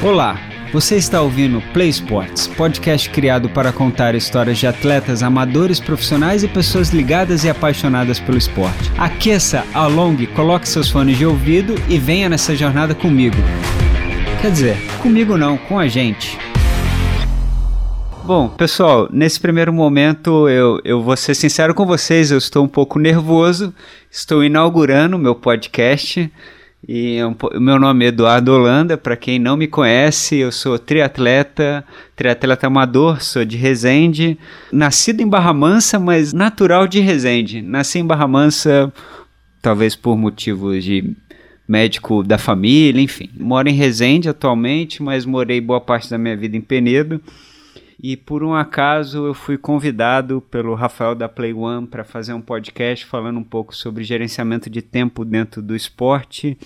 Olá, você está ouvindo Play Sports, podcast criado para contar histórias de atletas amadores, profissionais e pessoas ligadas e apaixonadas pelo esporte. Aqueça, alongue, coloque seus fones de ouvido e venha nessa jornada comigo. Quer dizer, comigo não, com a gente. Bom, pessoal, nesse primeiro momento eu, eu vou ser sincero com vocês, eu estou um pouco nervoso, estou inaugurando meu podcast. E o meu nome é Eduardo Holanda, para quem não me conhece, eu sou triatleta, triatleta amador, sou de Resende, nascido em Barra Mansa, mas natural de Resende. Nasci em Barra Mansa, talvez por motivos de médico da família, enfim. Moro em Resende atualmente, mas morei boa parte da minha vida em Penedo. E por um acaso eu fui convidado pelo Rafael da Play One para fazer um podcast falando um pouco sobre gerenciamento de tempo dentro do esporte.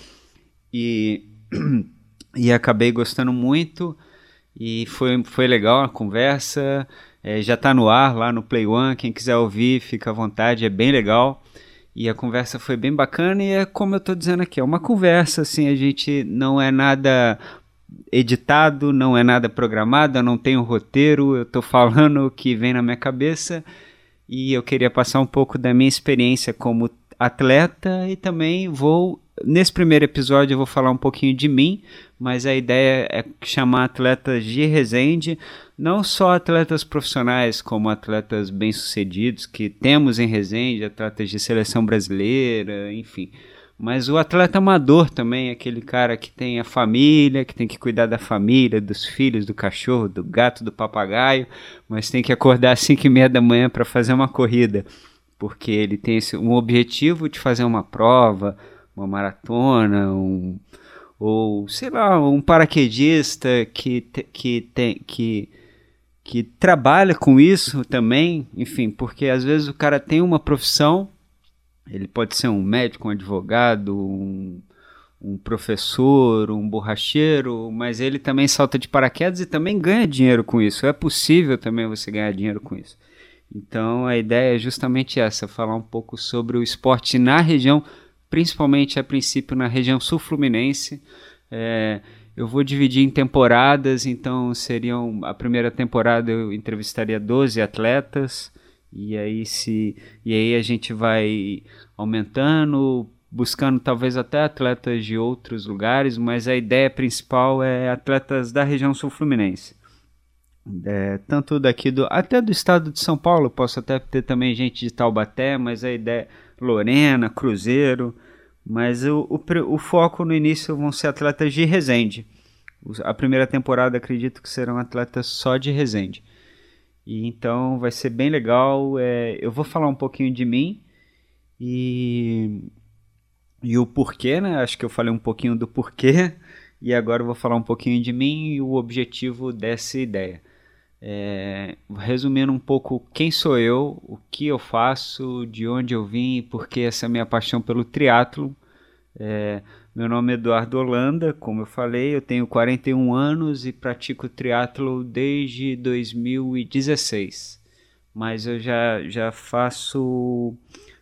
E, e acabei gostando muito. E foi, foi legal a conversa. É, já está no ar lá no Play One, quem quiser ouvir, fica à vontade, é bem legal. E a conversa foi bem bacana. E é como eu estou dizendo aqui, é uma conversa, assim, a gente não é nada editado, não é nada programado, eu não tenho roteiro, eu estou falando o que vem na minha cabeça. E eu queria passar um pouco da minha experiência como atleta e também vou nesse primeiro episódio eu vou falar um pouquinho de mim, mas a ideia é chamar atletas de Resende, não só atletas profissionais, como atletas bem-sucedidos que temos em Resende, atletas de seleção brasileira, enfim mas o atleta amador também, aquele cara que tem a família, que tem que cuidar da família, dos filhos, do cachorro, do gato, do papagaio, mas tem que acordar às 5 e meia da manhã para fazer uma corrida, porque ele tem esse, um objetivo de fazer uma prova, uma maratona, um, ou sei lá, um paraquedista que, que tem que que trabalha com isso também, enfim, porque às vezes o cara tem uma profissão ele pode ser um médico, um advogado, um, um professor, um borracheiro, mas ele também salta de paraquedas e também ganha dinheiro com isso. É possível também você ganhar dinheiro com isso. Então a ideia é justamente essa: falar um pouco sobre o esporte na região, principalmente a princípio na região sul-fluminense. É, eu vou dividir em temporadas, então seriam a primeira temporada eu entrevistaria 12 atletas. E aí se e aí a gente vai aumentando, buscando talvez até atletas de outros lugares, mas a ideia principal é atletas da região sul-fluminense. É, tanto daqui do até do estado de São Paulo, posso até ter também gente de Taubaté, mas a ideia Lorena, Cruzeiro, mas o, o, o foco no início vão ser atletas de Resende. A primeira temporada acredito que serão atletas só de Resende. E então vai ser bem legal. É, eu vou falar um pouquinho de mim e, e o porquê, né? Acho que eu falei um pouquinho do porquê e agora eu vou falar um pouquinho de mim e o objetivo dessa ideia. É, resumindo um pouco quem sou eu, o que eu faço, de onde eu vim e por que essa minha paixão pelo triatlo. É, meu nome é Eduardo Holanda, como eu falei, eu tenho 41 anos e pratico triatlo desde 2016. Mas eu já, já faço,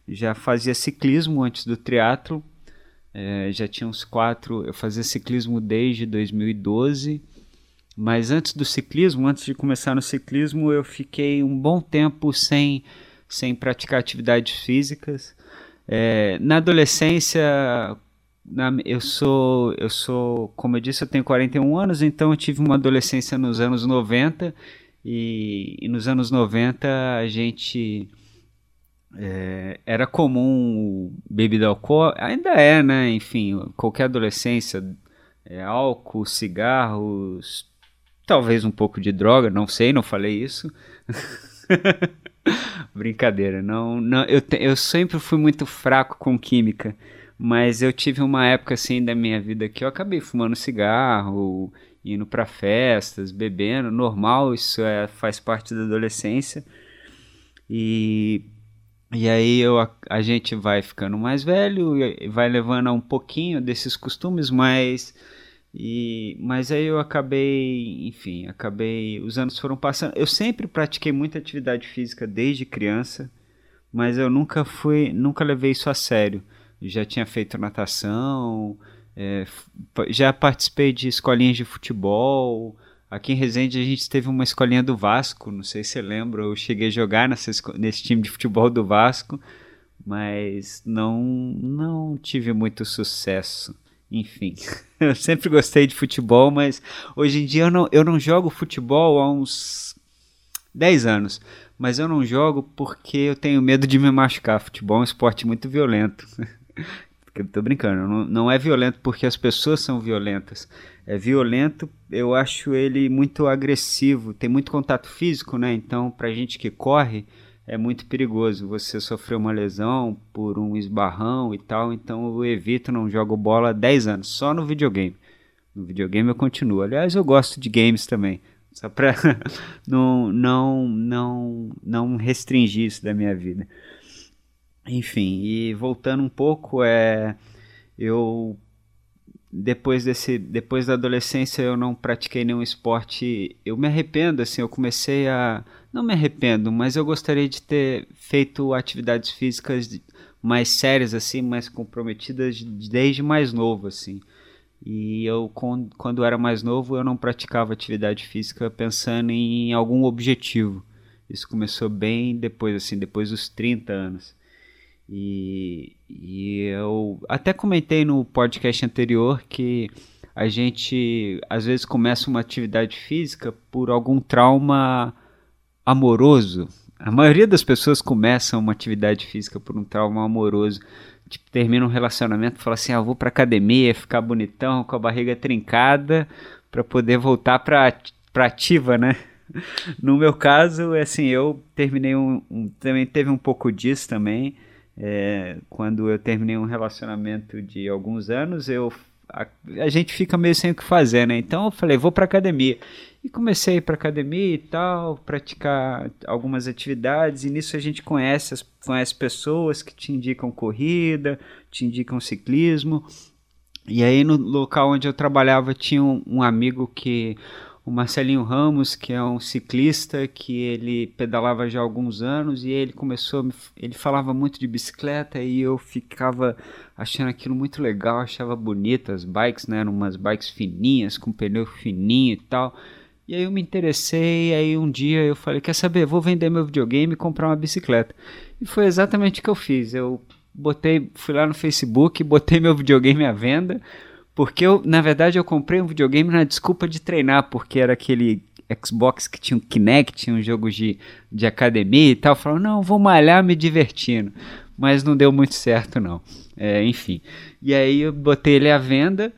já fazia ciclismo antes do triatlo. É, já tinha uns quatro, eu fazia ciclismo desde 2012. Mas antes do ciclismo, antes de começar no ciclismo, eu fiquei um bom tempo sem, sem praticar atividades físicas. É, na adolescência, na, eu sou, eu sou, como eu disse, eu tenho 41 anos, então eu tive uma adolescência nos anos 90 e, e nos anos 90 a gente é, era comum bebida alcoólica, ainda é, né? Enfim, qualquer adolescência, é, álcool, cigarros, talvez um pouco de droga, não sei, não falei isso. Brincadeira, não, não eu, te, eu sempre fui muito fraco com química. Mas eu tive uma época assim da minha vida que eu acabei fumando cigarro, indo para festas, bebendo, normal, isso é, faz parte da adolescência. E, e aí eu, a, a gente vai ficando mais velho vai levando um pouquinho desses costumes, mas e, mas aí eu acabei, enfim, acabei, os anos foram passando. Eu sempre pratiquei muita atividade física desde criança, mas eu nunca fui, nunca levei isso a sério já tinha feito natação, É, já participei de escolinhas de futebol. Aqui em Resende a gente teve uma escolinha do Vasco, não sei se você lembra, eu cheguei a jogar nessa, nesse time de futebol do Vasco, mas não, não tive muito sucesso. Enfim, eu sempre gostei de futebol, mas hoje em dia eu não, eu não jogo futebol há uns 10 anos. Mas eu não jogo porque eu tenho medo de me machucar. Futebol é um esporte muito violento. Tô brincando, não, não é violento porque as pessoas são violentas. É violento, eu acho ele muito agressivo, tem muito contato físico, né? Então, pra gente que corre, é muito perigoso. Você sofreu uma lesão por um esbarrão e tal, então eu evito, não jogo bola há 10 anos, só no videogame. No videogame eu continuo. Aliás, eu gosto de games também. Só pra não, não, não, não restringir isso da minha vida. Enfim, e voltando um pouco, é, eu depois desse depois da adolescência eu não pratiquei nenhum esporte eu me arrependo assim eu comecei a não me arrependo mas eu gostaria de ter feito atividades físicas mais sérias assim mais comprometidas desde mais novo assim. E eu quando era mais novo eu não praticava atividade física pensando em algum objetivo. Isso começou bem depois assim depois dos 30 anos. E, e eu até comentei no podcast anterior que a gente às vezes começa uma atividade física por algum trauma amoroso. A maioria das pessoas começam uma atividade física por um trauma amoroso. Tipo, termina um relacionamento e fala assim: ah, vou pra academia, ficar bonitão, com a barriga trincada, para poder voltar pra, pra ativa, né? No meu caso, assim, eu terminei um, um também teve um pouco disso também é, quando eu terminei um relacionamento de alguns anos, eu a, a, gente fica meio sem o que fazer, né? Então eu falei, vou para academia. E comecei para academia e tal, praticar algumas atividades, e nisso a gente conhece, as, conhece pessoas que te indicam corrida, te indicam ciclismo. E aí no local onde eu trabalhava tinha um, um amigo que o Marcelinho Ramos, que é um ciclista que ele pedalava já há alguns anos e ele começou, ele falava muito de bicicleta e eu ficava achando aquilo muito legal, achava bonito as bikes, né, eram umas bikes fininhas, com pneu fininho e tal. E aí eu me interessei, aí um dia eu falei, quer saber, vou vender meu videogame e comprar uma bicicleta. E foi exatamente o que eu fiz. Eu botei, fui lá no Facebook, botei meu videogame à venda, porque eu, na verdade, eu comprei um videogame na desculpa de treinar, porque era aquele Xbox que tinha um Kinect, tinha um jogo de, de academia e tal. Falou, não, vou malhar me divertindo. Mas não deu muito certo, não. É, enfim. E aí eu botei ele à venda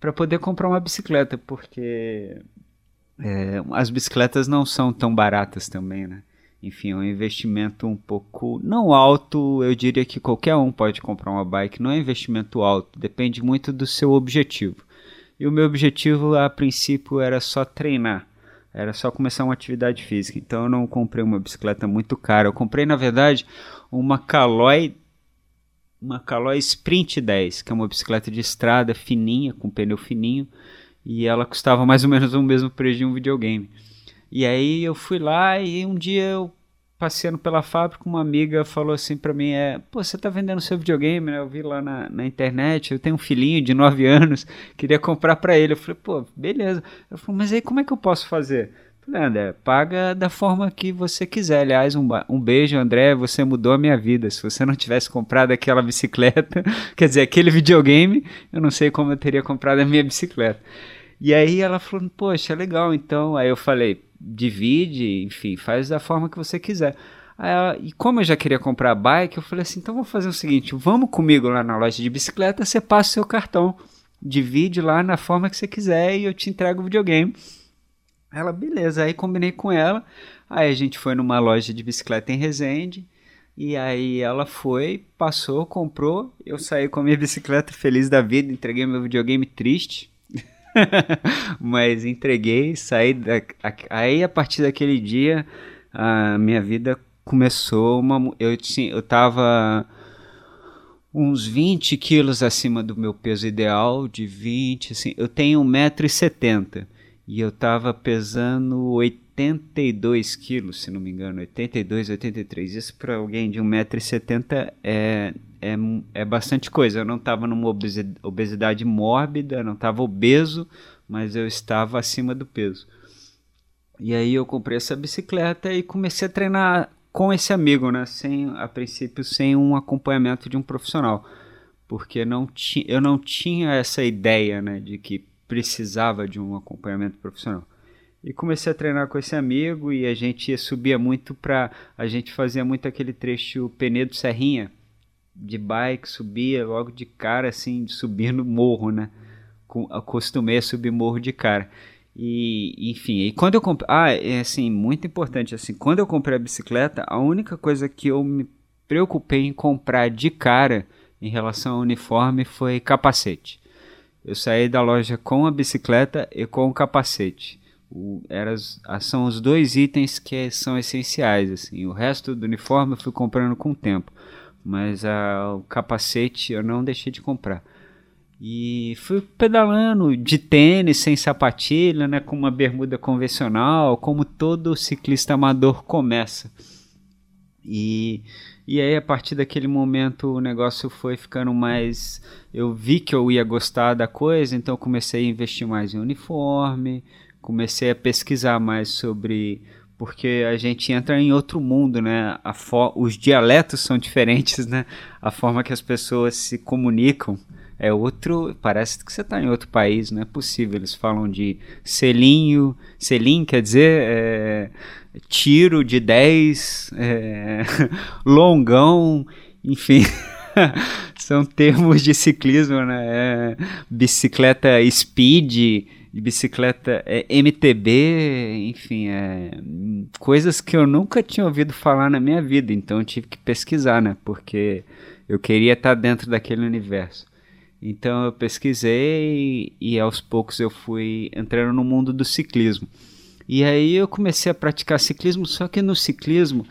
para poder comprar uma bicicleta, porque é, as bicicletas não são tão baratas também, né? Enfim, é um investimento um pouco não alto, eu diria que qualquer um pode comprar uma bike, não é investimento alto, depende muito do seu objetivo. E o meu objetivo a princípio era só treinar, era só começar uma atividade física. Então eu não comprei uma bicicleta muito cara, eu comprei na verdade uma Caloi uma Caloi Sprint 10, que é uma bicicleta de estrada fininha, com pneu fininho, e ela custava mais ou menos o mesmo preço de um videogame. E aí eu fui lá e um dia eu passeando pela fábrica, uma amiga falou assim para mim, é, pô, você tá vendendo seu videogame, né? Eu vi lá na, na internet, eu tenho um filhinho de 9 anos, queria comprar para ele. Eu falei, pô, beleza. Ela falou, mas aí como é que eu posso fazer? Eu falei, André, paga da forma que você quiser. Aliás, um, um beijo, André, você mudou a minha vida. Se você não tivesse comprado aquela bicicleta, quer dizer, aquele videogame, eu não sei como eu teria comprado a minha bicicleta. E aí ela falou, poxa, legal, então. Aí eu falei, divide, enfim, faz da forma que você quiser. Ela, e como eu já queria comprar bike, eu falei assim: então vou fazer o seguinte, vamos comigo lá na loja de bicicleta, você passa o seu cartão, divide lá na forma que você quiser e eu te entrego o videogame. Ela, beleza, aí combinei com ela. Aí a gente foi numa loja de bicicleta em Resende. E aí ela foi, passou, comprou. Eu saí com a minha bicicleta feliz da vida, entreguei meu videogame triste. Mas entreguei, saí da, aí a partir daquele dia a minha vida começou uma eu tinha eu tava uns 20 quilos acima do meu peso ideal de 20 assim eu tenho 1,70m e eu tava pesando 82 quilos se não me engano 82 83 isso para alguém de 1,70m é é, é bastante coisa. Eu não estava numa obesidade mórbida, não estava obeso, mas eu estava acima do peso. E aí eu comprei essa bicicleta e comecei a treinar com esse amigo, né? Sem, a princípio, sem um acompanhamento de um profissional. Porque não ti, eu não tinha essa ideia, né? De que precisava de um acompanhamento profissional. E comecei a treinar com esse amigo e a gente subia muito para a gente fazia muito aquele trecho Penedo Serrinha de bike, subia logo de cara assim, subir no morro, né? Acostumei a subir morro de cara. E, enfim, e quando eu comprei. Ah, é assim, muito importante. assim Quando eu comprei a bicicleta, a única coisa que eu me preocupei em comprar de cara em relação ao uniforme foi capacete. Eu saí da loja com a bicicleta e com o capacete. O, era, são os dois itens que são essenciais. Assim. O resto do uniforme eu fui comprando com o tempo, mas a, o capacete eu não deixei de comprar. E fui pedalando de tênis, sem sapatilha, né, com uma bermuda convencional, como todo ciclista amador começa. E, e aí, a partir daquele momento, o negócio foi ficando mais. Eu vi que eu ia gostar da coisa, então comecei a investir mais em uniforme, comecei a pesquisar mais sobre. Porque a gente entra em outro mundo, né? Os dialetos são diferentes, né? A forma que as pessoas se comunicam é outro. Parece que você está em outro país, não é possível. Eles falam de selinho, selim quer dizer é, tiro de 10, é, longão, enfim. São termos de ciclismo, né? É, bicicleta speed, bicicleta é, MTB, enfim, é, coisas que eu nunca tinha ouvido falar na minha vida, então eu tive que pesquisar, né? Porque eu queria estar dentro daquele universo. Então eu pesquisei e, aos poucos eu fui entrando no mundo do ciclismo. E aí eu comecei a praticar ciclismo, só que no ciclismo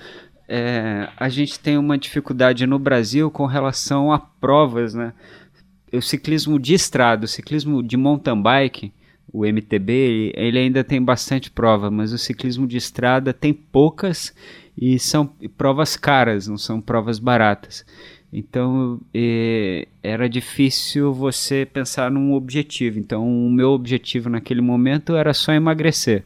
é, a gente tem uma dificuldade no Brasil com relação a provas, né? O ciclismo de estrada, o ciclismo de mountain bike, o MTB, ele ainda tem bastante prova, mas o ciclismo de estrada tem poucas e são provas caras, não são provas baratas. Então é, era difícil você pensar num objetivo. Então o meu objetivo naquele momento era só emagrecer.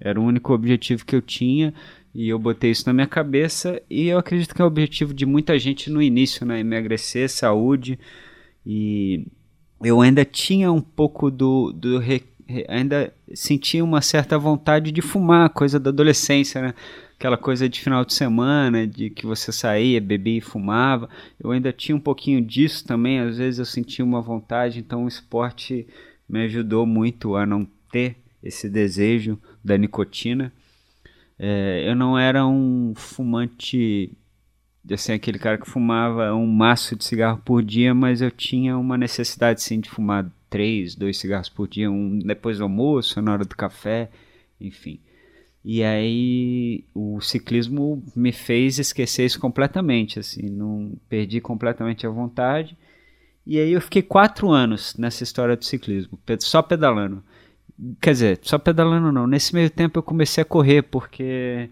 Era o único objetivo que eu tinha e eu botei isso na minha cabeça e eu acredito que é o objetivo de muita gente no início, né? Emagrecer, saúde e eu ainda tinha um pouco do, do ainda sentia uma certa vontade de fumar, coisa da adolescência, né? aquela coisa de final de semana, de que você saía, bebia e fumava. Eu ainda tinha um pouquinho disso também, às vezes eu sentia uma vontade, então o esporte me ajudou muito a não ter esse desejo da nicotina. É, eu não era um fumante, assim, aquele cara que fumava um maço de cigarro por dia, mas eu tinha uma necessidade sim de fumar três, dois cigarros por dia, um depois do almoço, na hora do café, enfim. E aí o ciclismo me fez esquecer isso completamente, assim, não perdi completamente a vontade. E aí eu fiquei quatro anos nessa história do ciclismo, só pedalando. Quer dizer, só pedalando não. Nesse meio tempo eu comecei a correr, porque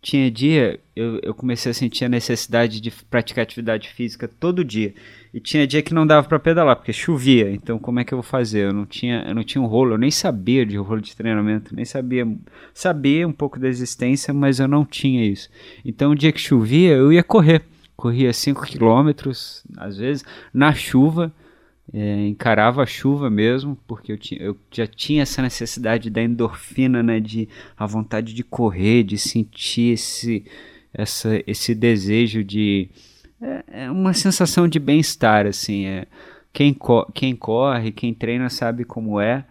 tinha dia, eu, eu comecei a sentir a necessidade de praticar atividade física todo dia. E tinha dia que não dava para pedalar, porque chovia. Então, como é que eu vou fazer? Eu não tinha, eu não tinha um rolo, eu nem sabia de rolo de treinamento, nem sabia. Sabia um pouco da existência, mas eu não tinha isso. Então, o dia que chovia, eu ia correr. Corria 5 quilômetros, às vezes, na chuva é, encarava a chuva mesmo, porque eu, tinha, eu, já tinha essa necessidade da endorfina, né, de a vontade de correr, de sentir esse, essa, esse desejo de é, é uma sensação de bem-estar, assim, é, quem, co quem corre, quem treina sabe como é,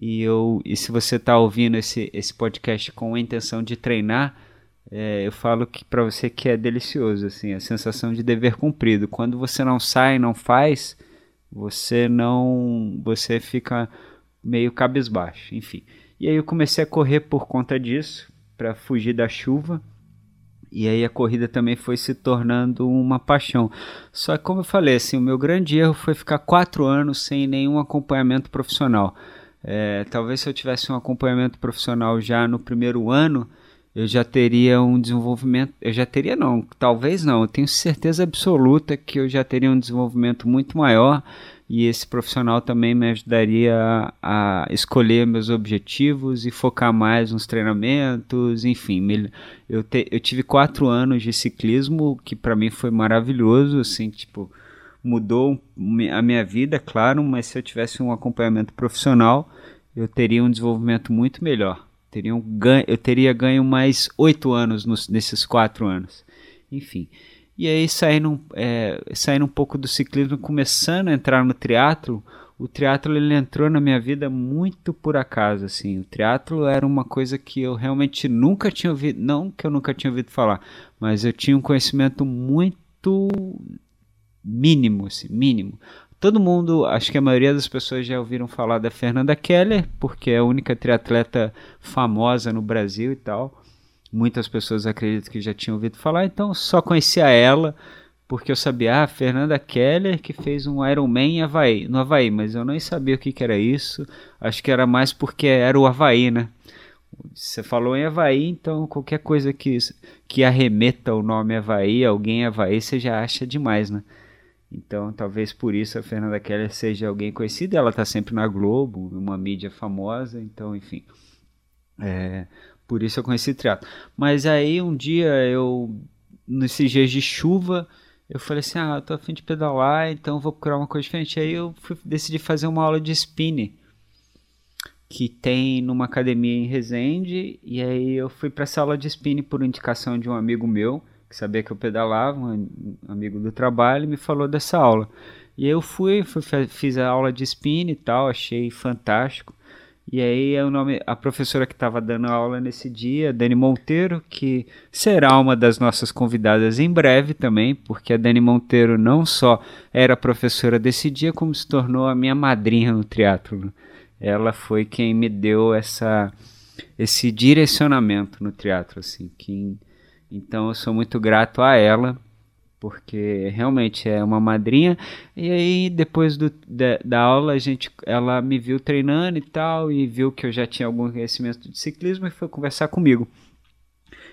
e, eu, e se você está ouvindo esse, esse podcast com a intenção de treinar, é, eu falo que para você que é delicioso, assim, a sensação de dever cumprido. Quando você não sai, não faz, você não. Você fica meio cabisbaixo, enfim. E aí eu comecei a correr por conta disso, para fugir da chuva. E aí a corrida também foi se tornando uma paixão. Só que como eu falei, assim, o meu grande erro foi ficar quatro anos sem nenhum acompanhamento profissional. É, talvez se eu tivesse um acompanhamento profissional já no primeiro ano, eu já teria um desenvolvimento, eu já teria não, talvez não, eu tenho certeza absoluta que eu já teria um desenvolvimento muito maior e esse profissional também me ajudaria a, escolher meus objetivos e focar mais nos treinamentos, enfim, me, eu, te, eu tive quatro anos de ciclismo que para mim foi maravilhoso, assim, tipo, mudou a minha vida, claro, mas se eu tivesse um acompanhamento profissional, eu teria um desenvolvimento muito melhor. Teria um ganho, eu teria ganho mais oito anos nos, nesses quatro anos. Enfim. E aí, saindo, é, saindo um pouco do ciclismo, começando a entrar no triatlo, o triatlo ele entrou na minha vida muito por acaso, assim. O triatlo era uma coisa que eu realmente nunca tinha ouvido, não que eu nunca tinha ouvido falar, mas eu tinha um conhecimento muito mínimo, assim, mínimo. Todo mundo, acho que a maioria das pessoas já ouviram falar da Fernanda Keller, porque é a única triatleta famosa no Brasil e tal. Muitas pessoas acreditam que já tinham ouvido falar, então só conhecia ela, porque eu sabia, ah, Fernanda Keller que fez um Ironman em Havaí, no Havaí, mas eu nem sabia o que, que era isso. Acho que era mais porque era o Havaí, né? Você falou em Havaí, então qualquer coisa que, que arremeta o nome Havaí, alguém Havaí, você já acha demais, né? Então, talvez por isso a Fernanda Keller seja alguém conhecido. Ela está sempre na Globo, uma mídia famosa. Então, enfim, é, por isso eu conheci teatro. Mas aí um dia eu, nesses dias de chuva, eu falei assim: ah, eu tô afim de pedalar, então vou procurar uma coisa diferente. Aí eu fui, decidi fazer uma aula de spinning que tem numa academia em Resende. E aí eu fui para essa aula de spinning por indicação de um amigo meu que sabia que eu pedalava, um amigo do trabalho, me falou dessa aula. E eu fui, fui fiz a aula de spin e tal, achei fantástico. E aí é o nome, a professora que estava dando aula nesse dia, Dani Monteiro, que será uma das nossas convidadas em breve também, porque a Dani Monteiro não só era professora desse dia, como se tornou a minha madrinha no triatlo. Ela foi quem me deu essa esse direcionamento no triatlo, assim, quem então eu sou muito grato a ela, porque realmente é uma madrinha. E aí depois do, da, da, aula a gente, ela me viu treinando e tal e viu que eu já tinha algum conhecimento de ciclismo e foi conversar comigo.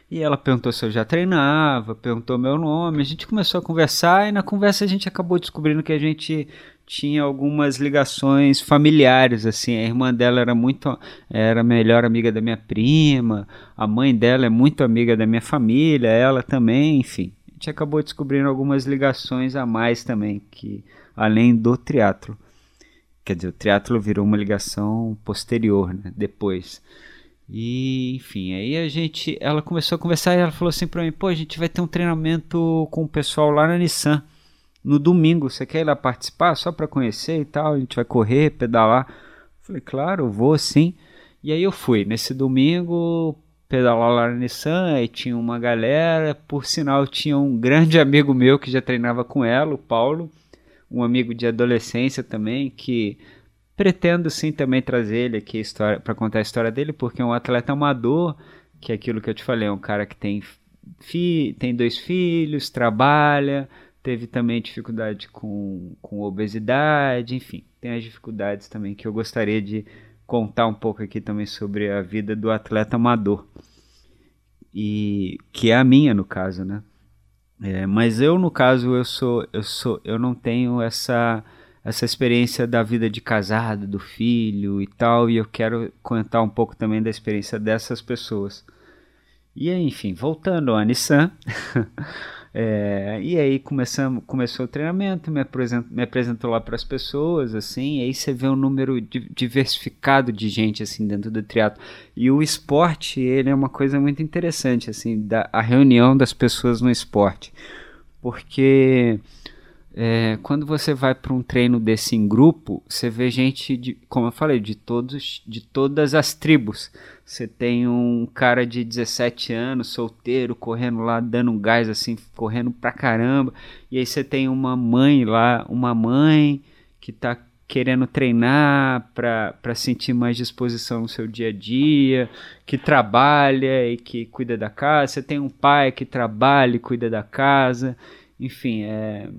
E ela perguntou se eu já treinava, perguntou meu nome, a gente começou a conversar e na conversa a gente acabou descobrindo que a gente tinha algumas ligações familiares, assim, a irmã dela era muito, era a melhor amiga da minha prima, a mãe dela é muito amiga da minha família, ela também, enfim, gente acabou descobrindo algumas ligações a mais também, que além do triatlo, quer dizer, o triatlo virou uma ligação posterior, né, depois, e enfim, aí a gente, ela começou a conversar e ela falou assim para mim, pô, a gente vai ter um treinamento com o pessoal lá na Nissan, no domingo, você quer ir lá participar só para conhecer e tal? A gente vai correr, pedalar. Falei, claro, vou sim. E aí eu fui. Nesse domingo, pedalar lá na Nissan, aí tinha uma galera. Por sinal, tinha um grande amigo meu que já treinava com ela, o Paulo. Um amigo de adolescência também, que pretendo sim também trazer ele aqui para contar a história dele, porque é um atleta amador, que é aquilo que eu te falei, é um cara que tem, fi, tem dois filhos, trabalha teve também dificuldade com, com obesidade, enfim, tem as dificuldades também que eu gostaria de contar um pouco aqui também sobre a vida do atleta amador. E que é a minha no caso, né? É, mas eu no caso eu sou eu sou eu não tenho essa essa experiência da vida de casado, do filho e tal, e eu quero contar um pouco também da experiência dessas pessoas. E enfim, voltando à Nissan, É, e aí começamos, começou o treinamento, me, apresent, me apresentou lá para as pessoas, assim, aí você vê um número diversificado de gente, assim, dentro do triatlo. E o esporte, ele é uma coisa muito interessante, assim, da, a reunião das pessoas no esporte. Porque é, quando você vai para um treino desse em grupo, você vê gente, de, como eu falei, de, todos, de todas as tribos. Você tem um cara de 17 anos, solteiro, correndo lá, dando um gás assim, correndo pra caramba. E aí você tem uma mãe lá, uma mãe que tá querendo treinar para sentir mais disposição no seu dia a dia, que trabalha e que cuida da casa. Você tem um pai que trabalha e cuida da casa. Enfim, é,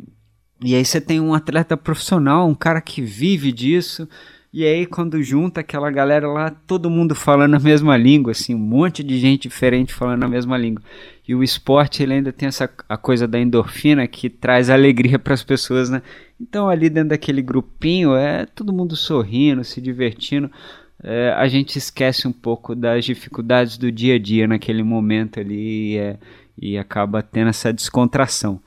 e aí você tem um atleta profissional, um cara que vive disso, E aí, quando junta aquela galera lá, todo mundo falando a mesma língua, assim, um monte de gente diferente falando a mesma língua. E o esporte, ele ainda tem essa a coisa da endorfina que traz alegria para as pessoas, né? Então, ali dentro daquele grupinho, é todo mundo sorrindo, se divertindo. É, a gente esquece um pouco das dificuldades do dia a dia naquele momento ali é, e acaba tendo essa descontração.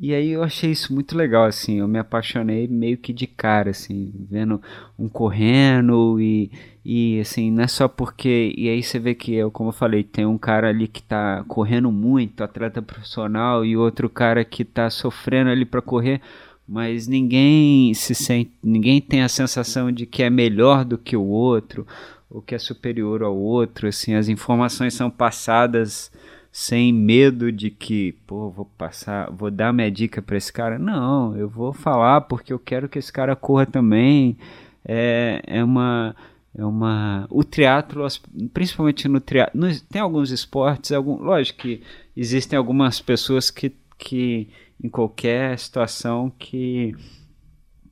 E aí eu achei isso muito legal, assim, eu me apaixonei meio que de cara, assim, vendo um correndo e, e assim, não é só porque, e aí você vê que, eu, como eu falei, tem um cara ali que tá correndo muito, atleta profissional, e outro cara que tá sofrendo ali para correr, mas ninguém se sente, ninguém tem a sensação de que é melhor do que o outro, ou que é superior ao outro, assim, as informações são passadas sem medo de que, pô, vou passar, vou dar minha dica para esse cara. Não, eu vou falar porque eu quero que esse cara corra também. É, é uma é uma o triatlo, principalmente no triatlo, tem alguns esportes, algum, lógico que existem algumas pessoas que, que em qualquer situação que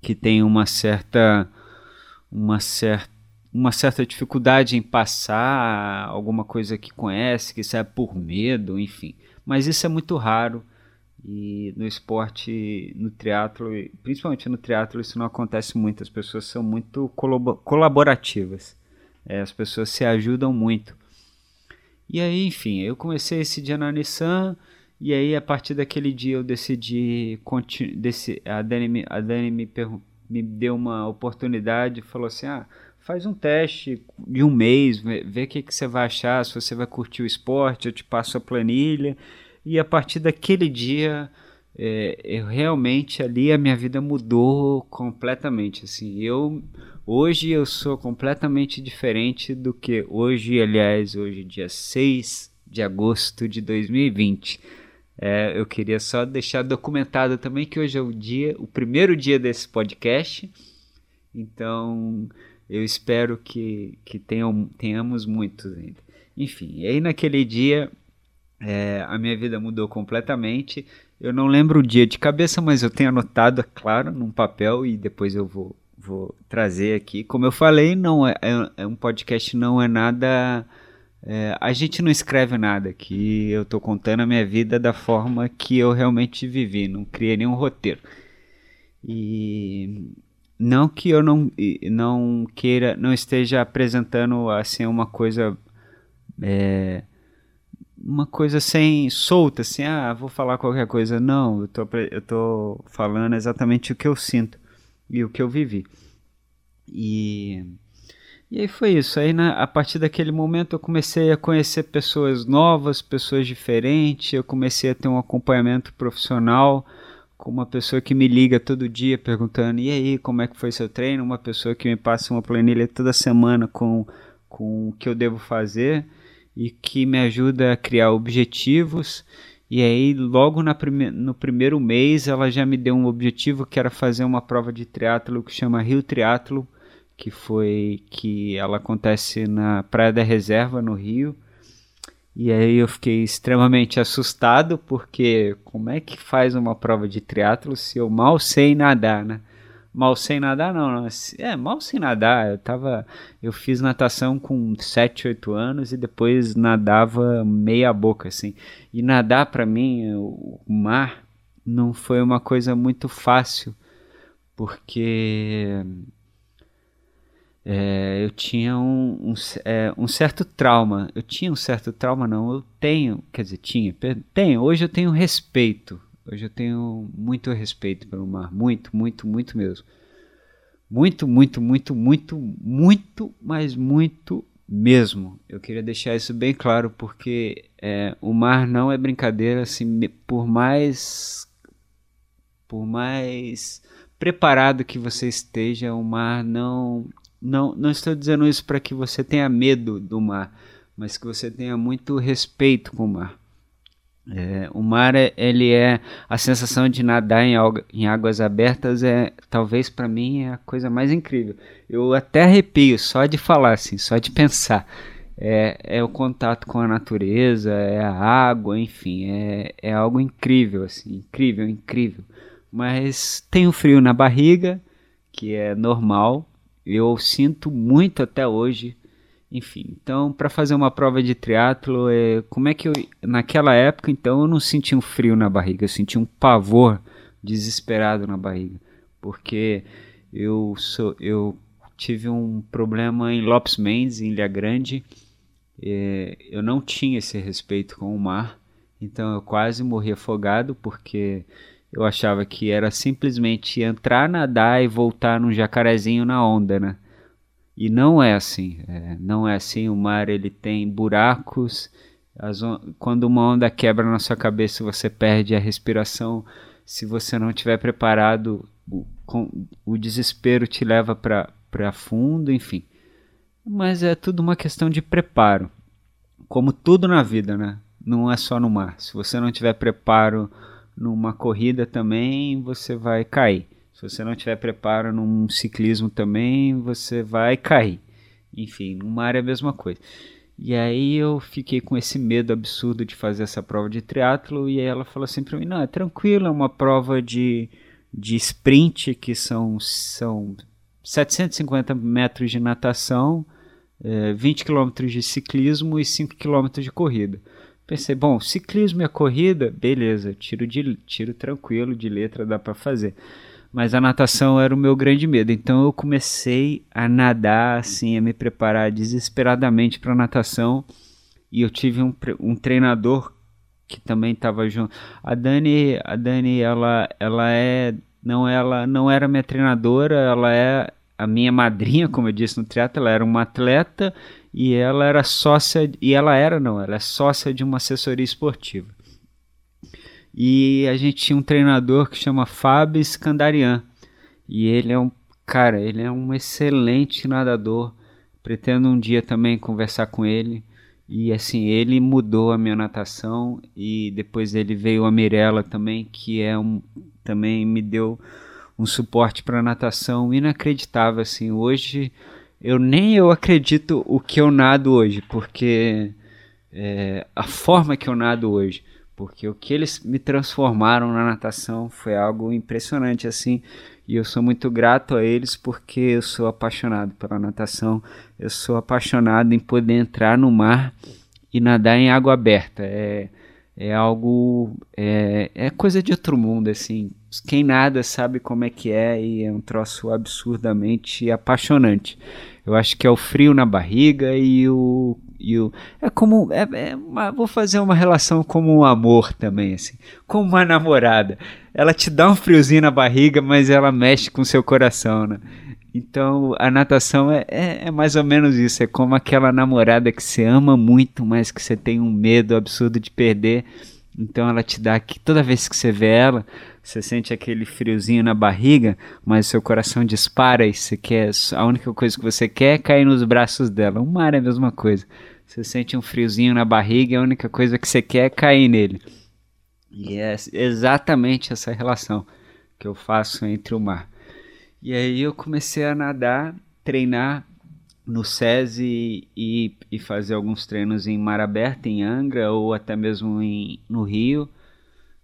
que tem uma certa uma certa uma certa dificuldade em passar alguma coisa que conhece, que sabe por medo, enfim. Mas isso é muito raro e no esporte, no triatlo, principalmente no triatlo, isso não acontece muito. As pessoas são muito colaborativas. É, as pessoas se ajudam muito. E aí, enfim, eu comecei esse dia na Nissan e aí a partir daquele dia eu decidi, desse, a Dani, a Dani me, me deu uma oportunidade, falou assim, ah, faz um teste de um mês, vê o que, que você vai achar, se você vai curtir o esporte, eu te passo a planilha. E a partir daquele dia, é, eu realmente ali a minha vida mudou completamente. Assim, eu hoje eu sou completamente diferente do que hoje, aliás, hoje dia 6 de agosto de 2020. É, eu queria só deixar documentado também que hoje é o dia, o primeiro dia desse podcast. Então, eu espero que, que tenham, tenhamos muitos ainda. Enfim, e aí naquele dia é, a minha vida mudou completamente. Eu não lembro o dia de cabeça, mas eu tenho anotado, é claro, num papel e depois eu vou, vou trazer aqui. Como eu falei, não é, é, é um podcast, não é nada. É, a gente não escreve nada aqui. Eu estou contando a minha vida da forma que eu realmente vivi, não criei nenhum roteiro. E não que eu não, não queira, não esteja apresentando assim uma coisa é, uma coisa sem solta, assim, ah, vou falar qualquer coisa. Não, eu tô, eu tô falando exatamente o que eu sinto e o que eu vivi. E, e aí foi isso. Aí na, a partir daquele momento eu comecei a conhecer pessoas novas, pessoas diferentes, eu comecei a ter um acompanhamento profissional com uma pessoa que me liga todo dia perguntando: e aí, como é que foi seu treino? Uma pessoa que me passa uma planilha toda semana com, com o que eu devo fazer e que me ajuda a criar objetivos. E aí, logo prime no primeiro mês, ela já me deu um objetivo que era fazer uma prova de triatlo que chama Rio Triatlo, que foi que ela acontece na Praia da Reserva, no Rio. E aí eu fiquei extremamente assustado, porque como é que faz uma prova de triatlo se eu mal sei nadar, né? Mal sei nadar não, não. É, mal sei nadar. Eu tava eu fiz natação com 7, 8 anos e depois nadava meia boca assim. E nadar para mim, o mar não foi uma coisa muito fácil, porque é, eu tinha um, um, é, um, certo trauma. Eu tinha um certo trauma, não. Eu tenho, quer dizer, tinha, tenho. Hoje eu tenho respeito. Hoje eu tenho muito respeito pelo mar. Muito, muito, muito mesmo. Muito, muito, muito, muito, muito, mas muito mesmo. Eu queria deixar isso bem claro porque é, o mar não é brincadeira. Assim, por mais, por mais preparado que você esteja, o mar não não, não estou dizendo isso para que você tenha medo do mar, mas que você tenha muito respeito com o mar. É, o mar é, ele é a sensação de nadar em, em águas abertas é talvez para mim é a coisa mais incrível. Eu até arrepio só de falar assim, só de pensar. É, é o contato com a natureza, é a água, enfim, é, é algo incrível assim, incrível, incrível. Mas tem o frio na barriga, que é normal, eu sinto muito até hoje. Enfim, então para fazer uma prova de triatlo, é, como é que eu naquela época então eu não senti um frio na barriga, eu senti um pavor desesperado na barriga, porque eu sou eu tive um problema em Lopes Mendes, em Ilha Grande. É, eu não tinha esse respeito com o mar, então eu quase morri afogado porque eu achava que era simplesmente entrar, nadar e voltar num jacarezinho na onda, né? E não é assim, é, não é assim. O mar ele tem buracos. quando uma onda quebra na sua cabeça, você perde a respiração. Se você não estiver preparado, o, com, o desespero te leva para fundo, enfim. Mas é tudo uma questão de preparo. Como tudo na vida, né? Não é só no mar. Se você não tiver preparo numa corrida também, você vai cair. Se você não tiver preparo num ciclismo também, você vai cair. Enfim, no mar é a mesma coisa. E aí eu fiquei com esse medo absurdo de fazer essa prova de triatlo e ela falou assim para mim, não, é tranquilo, é uma prova de, de sprint que são, são 750 metros de natação, é, 20 quilômetros de ciclismo e 5 quilômetros de corrida. Pensei, bom, ciclismo e a corrida, beleza, tiro, de, tiro tranquilo, de letra dá para fazer. Mas a natação era o meu grande medo, então eu comecei a nadar, assim, a me preparar desesperadamente para natação. E eu tive um, um treinador que também estava junto. A Dani, a Dani, ela, ela é, não, ela não era minha treinadora, ela é a minha madrinha, como eu disse no triatlo, ela era uma atleta e ela era sócia, e ela era não, ela é sócia de uma assessoria esportiva. E a gente tinha um treinador que chama Fábio Scandarian, e ele é um cara, ele é um excelente nadador. Pretendo um dia também conversar com ele. E assim, ele mudou a minha natação e depois ele veio a Mirella também, que é um também me deu um suporte para natação inacreditável assim. Hoje eu nem eu acredito o que eu nado hoje, porque é, a forma que eu nado hoje, porque o que eles me transformaram na natação foi algo impressionante assim, e eu sou muito grato a eles porque eu sou apaixonado pela natação, eu sou apaixonado em poder entrar no mar e nadar em água aberta. É, é algo é, é coisa de outro mundo assim. Quem nada sabe como é que é e é um troço absurdamente apaixonante. Eu acho que é o frio na barriga e o e o é como é, é uma, vou fazer uma relação como um amor também assim como uma namorada. Ela te dá um friozinho na barriga mas ela mexe com seu coração né então a natação é, é, é, mais ou menos isso. É como aquela namorada que você ama muito, mas que você tem um medo absurdo de perder. Então ela te dá que toda vez que você vê ela, você sente aquele friozinho na barriga, mas seu coração dispara e você quer. A única coisa que você quer é cair nos braços dela. O mar é a mesma coisa. Você sente um friozinho na barriga e a única coisa que você quer é cair nele. E é exatamente essa relação que eu faço entre o mar. E aí eu comecei a nadar, treinar no SESI e, e fazer alguns treinos em mar aberto, em Angra ou até mesmo em, no Rio.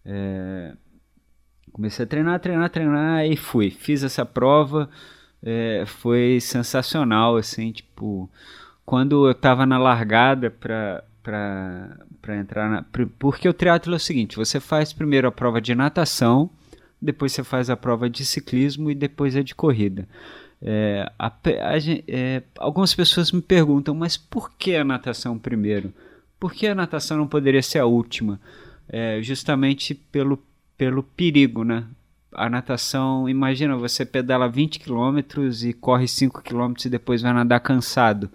É, comecei a treinar, treinar, treinar e fui. Fiz essa prova, é, foi sensacional, assim, tipo, quando eu tava na largada para para entrar na, porque o triatlo é o seguinte, você faz primeiro a prova de natação, depois você faz a prova de ciclismo e depois a de corrida. É, a, a, é, algumas pessoas me perguntam, mas por que a natação primeiro? Por que a natação não poderia ser a última? É, justamente pelo, pelo perigo, né? A natação, imagina, você pedala 20 km e corre 5 km e depois vai nadar cansado.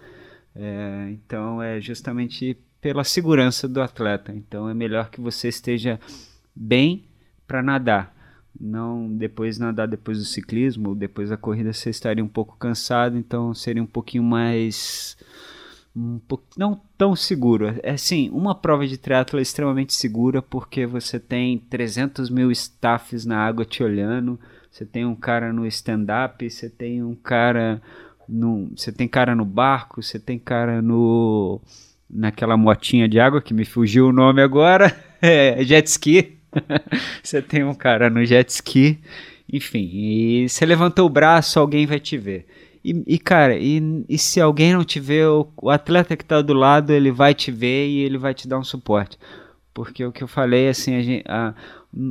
É, então é justamente pela segurança do atleta. Então é melhor que você esteja bem para nadar não depois nadar depois do ciclismo depois da corrida você estaria um pouco cansado então seria um pouquinho mais um pouco, não tão seguro. É sim uma prova de triatlo é extremamente segura porque você tem 300 mil staffs na água te olhando você tem um cara no stand-up você tem um cara no você tem cara no barco você tem cara no naquela motinha de água que me fugiu o nome agora é jet ski você tem um cara no jet ski, enfim, e você levantou o braço, alguém vai te ver. E, e cara, e, e, se alguém não te vê, o, o atleta que está do lado, ele vai te ver e ele vai te dar um suporte. Porque o que eu falei, assim, a gente, a,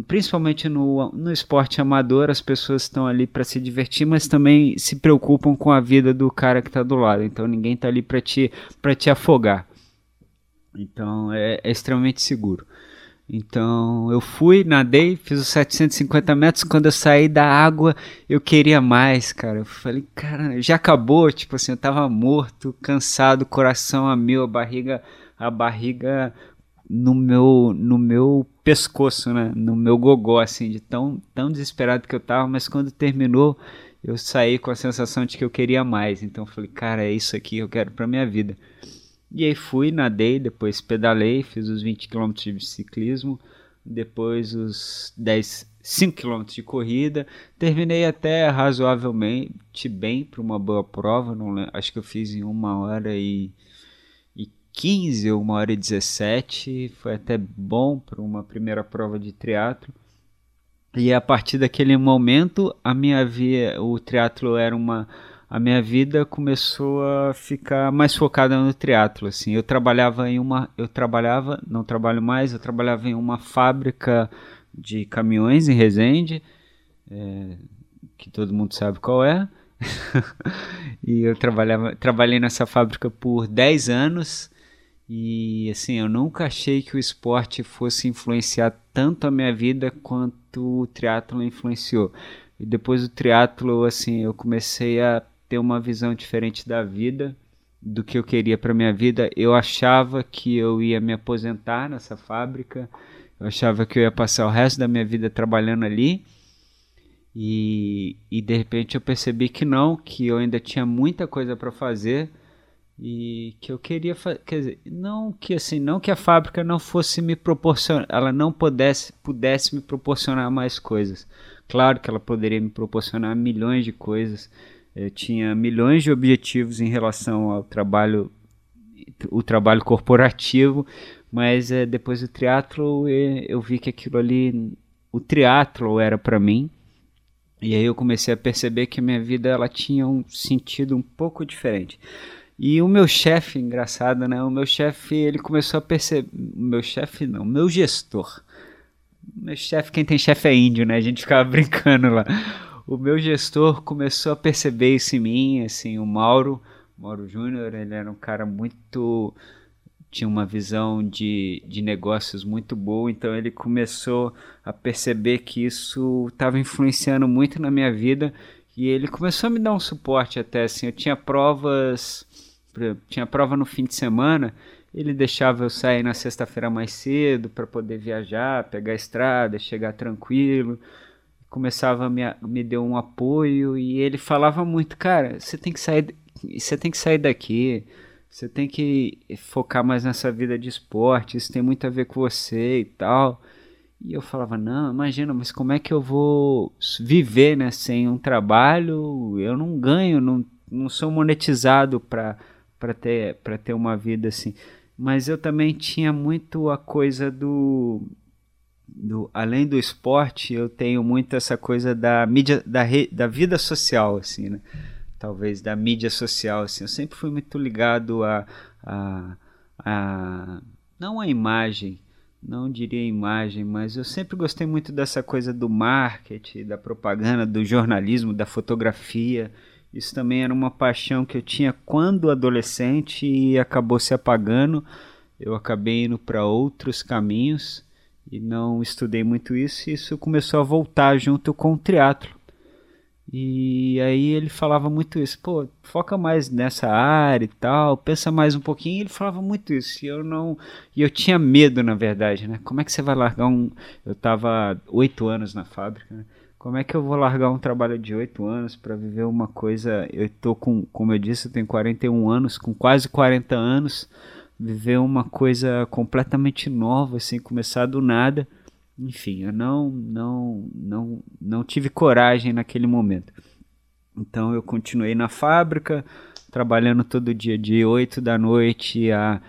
principalmente no, no esporte amador, as pessoas estão ali para se divertir, mas também se preocupam com a vida do cara que está do lado. Então ninguém está ali para te, te afogar. Então é, é extremamente seguro. Então eu fui, nadei, fiz os 750 metros. Quando eu saí da água, eu queria mais, cara. Eu falei, cara, já acabou. Tipo assim, eu tava morto, cansado, coração a mil, a barriga, a barriga no meu, no meu pescoço, né? No meu gogó, assim, de tão, tão desesperado que eu tava. Mas quando terminou, eu saí com a sensação de que eu queria mais. Então eu falei, cara, é isso aqui que eu quero pra minha vida. E aí fui, nadei, depois pedalei, fiz os 20 km de ciclismo, depois os 10, 5 km de corrida. Terminei até razoavelmente bem para uma boa prova, não acho que eu fiz em uma hora e, e 15 ou uma hora e 17. Foi até bom para uma primeira prova de triatlo. E a partir daquele momento, a minha via, o triatlo era uma a minha vida começou a ficar mais focada no triatlo assim. Eu trabalhava em uma eu trabalhava não trabalho mais eu trabalhava em uma fábrica de caminhões em Resende é, que todo mundo sabe qual é. E eu trabalhava trabalhei nessa fábrica por 10 anos. E assim eu nunca achei que o esporte fosse influenciar tanto a minha vida quanto o triatlo influenciou. E depois do triatlo assim eu comecei a ter uma visão diferente da vida, do que eu queria para minha vida. Eu achava que eu ia me aposentar nessa fábrica, eu achava que eu ia passar o resto da minha vida trabalhando ali. E, e de repente eu percebi que não, que eu ainda tinha muita coisa para fazer e que eu queria quer dizer, não que assim, não que a fábrica não fosse me proporcionar, ela não pudesse pudesse me proporcionar mais coisas. Claro que ela poderia me proporcionar milhões de coisas, eu tinha milhões de objetivos em relação ao trabalho, o trabalho corporativo, mas é, depois do triatlo eu, eu vi que aquilo ali, o triatlo era para mim. E aí eu comecei a perceber que a minha vida ela tinha um sentido um pouco diferente. E o meu chefe, engraçado, né? O meu chefe, ele começou a perceber, meu chefe não, meu gestor. Meu chefe, quem tem chefe é índio, né? A gente ficava brincando lá o meu gestor começou a perceber isso em mim, assim, o Mauro, Mauro Júnior, ele era um cara muito tinha uma visão de, de negócios muito boa, então ele começou a perceber que isso estava influenciando muito na minha vida e ele começou a me dar um suporte até assim, eu tinha provas, tinha prova no fim de semana, ele deixava eu sair na sexta-feira mais cedo para poder viajar, pegar a estrada, chegar tranquilo começava a me, me deu um apoio e ele falava muito, cara, você tem que sair, você tem que sair daqui, você tem que focar mais nessa vida de esporte, isso tem muito a ver com você e tal. E eu falava, não, imagina, mas como é que eu vou viver né, sem um trabalho? Eu não ganho, não, não sou monetizado para ter, ter uma vida assim. Mas eu também tinha muito a coisa do do, além do esporte, eu tenho muito essa coisa da mídia, da, re, da vida social, assim, né? Talvez da mídia social, assim. Eu sempre fui muito ligado a, a, a não a imagem, não diria imagem, mas eu sempre gostei muito dessa coisa do marketing, da propaganda, do jornalismo, da fotografia. Isso também era uma paixão que eu tinha quando adolescente e acabou se apagando. Eu acabei indo para outros caminhos e não estudei muito isso, e isso começou a voltar junto com o triatlo. E aí ele falava muito isso, pô, foca mais nessa área e tal, pensa mais um pouquinho. Ele falava muito isso, e eu não, e eu tinha medo na verdade, né? Como é que você vai largar um? Eu tava oito anos na fábrica, né? Como é que eu vou largar um trabalho de oito anos para viver uma coisa? Eu tô com, como eu disse, eu tenho 41 anos, com quase 40 anos viver uma coisa completamente nova, assim, começar do nada. Enfim, eu não, não, não, não tive coragem naquele momento. Então eu continuei na fábrica, trabalhando todo dia de 8 da noite a,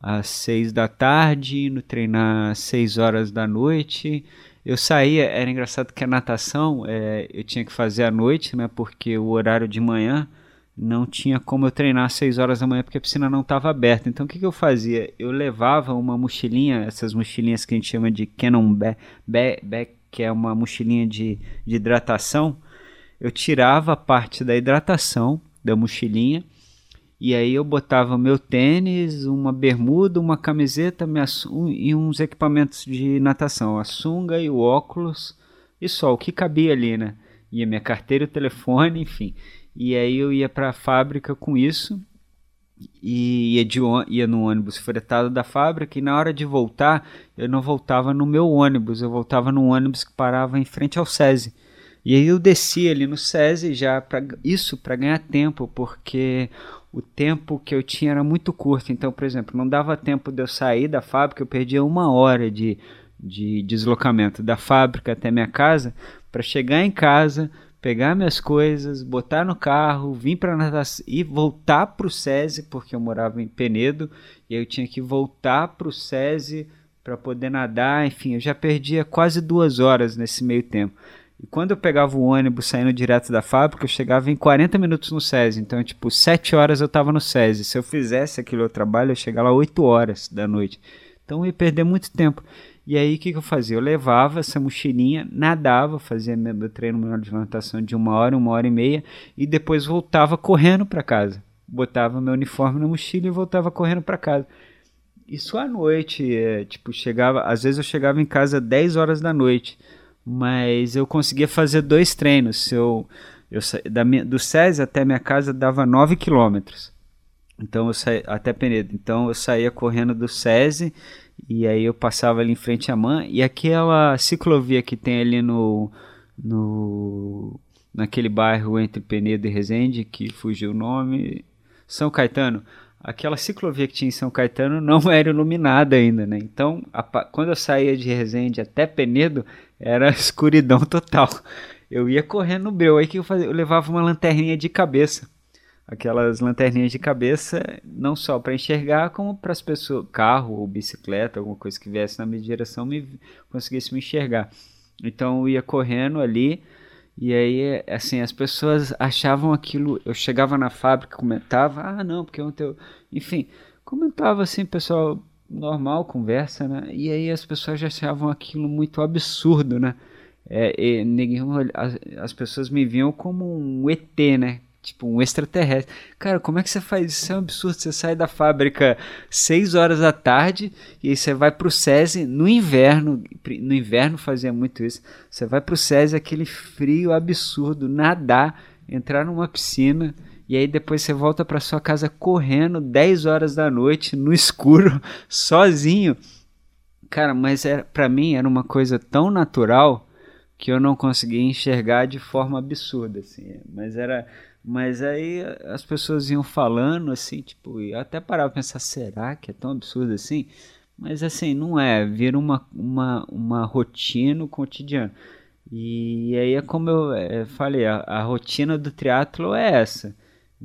às 6 da tarde, indo treinar às 6 horas da noite. Eu saía, era engraçado que a natação é, eu tinha que fazer à noite, né? Porque o horário de manhã não tinha como eu treinar às 6 horas da manhã porque a piscina não estava aberta. Então o que, que, eu fazia? Eu levava uma mochilinha, essas mochilinhas que a gente chama de Canon Back, que é uma mochilinha de, de hidratação. Eu tirava a parte da hidratação da mochilinha e aí eu botava meu tênis, uma bermuda, uma camiseta minha, um, e uns equipamentos de natação, a sunga e o óculos e só o que cabia ali, né? Ia minha carteira, o telefone, enfim. E aí eu ia para a fábrica com isso. E ia, de, ia no ônibus fretado da fábrica. E na hora de voltar eu não voltava no meu ônibus, eu voltava no ônibus que parava em frente ao SESI. E aí eu descia ali no SESI já para isso para ganhar tempo, porque o tempo que eu tinha era muito curto. Então, por exemplo, não dava tempo de eu sair da fábrica, eu perdia uma hora de, de deslocamento da fábrica até minha casa. Para chegar em casa, pegar minhas coisas, botar no carro, vir para natação e voltar para o SESI, porque eu morava em Penedo, e eu tinha que voltar para o SESI para poder nadar, enfim, eu já perdia quase duas horas nesse meio tempo. E quando eu pegava o ônibus saindo direto da fábrica, eu chegava em 40 minutos no SESI. Então, tipo, 7 horas eu estava no SESI. Se eu fizesse aquele outro trabalho, eu chegava lá 8 horas da noite. Então eu ia perder muito tempo. E aí o que, que eu fazia? Eu levava essa mochilinha, nadava, fazia meu treino de natação de uma hora, uma hora e meia, e depois voltava correndo para casa. Botava meu uniforme na mochila e voltava correndo para casa. Isso à noite, é, tipo, chegava, às vezes eu chegava em casa 10 horas da noite, mas eu conseguia fazer dois treinos. Eu, eu da minha, do SESI até minha casa dava 9 quilômetros. Então eu saía até Penedo. Então eu saía correndo do SESI e aí eu passava ali em frente à Man. E aquela ciclovia que tem ali no. no naquele bairro entre Penedo e Resende, que fugiu o nome. São Caetano. Aquela ciclovia que tinha em São Caetano não era iluminada ainda, né? Então, a, quando eu saía de Resende até Penedo, era escuridão total. Eu ia correndo no breu, aí que eu fazia? Eu levava uma lanterninha de cabeça aquelas lanterninhas de cabeça, não só para enxergar, como para as pessoas, carro ou bicicleta, alguma coisa que viesse na minha direção, me conseguisse me enxergar. Então eu ia correndo ali e aí assim as pessoas achavam aquilo. Eu chegava na fábrica, comentava, ah não, porque ontem eu, enfim, comentava assim, pessoal normal conversa, né? E aí as pessoas já achavam aquilo muito absurdo, né? É, ninguém, as, as pessoas me viam como um ET, né? Tipo, um extraterrestre. Cara, como é que você faz isso? Isso é um absurdo. Você sai da fábrica 6 horas da tarde e aí você vai pro SESI no inverno. No inverno fazia muito isso. Você vai pro SESI, aquele frio absurdo, nadar, entrar numa piscina e aí depois você volta para sua casa correndo 10 horas da noite no escuro, sozinho. Cara, mas era para mim era uma coisa tão natural que eu não conseguia enxergar de forma absurda assim. Mas era mas aí as pessoas iam falando assim, tipo, e até parava pensar, será que é tão absurdo assim? Mas assim, não é, vira uma, uma, uma rotina cotidiana. E aí é como eu é, falei, a, a rotina do triatlo é essa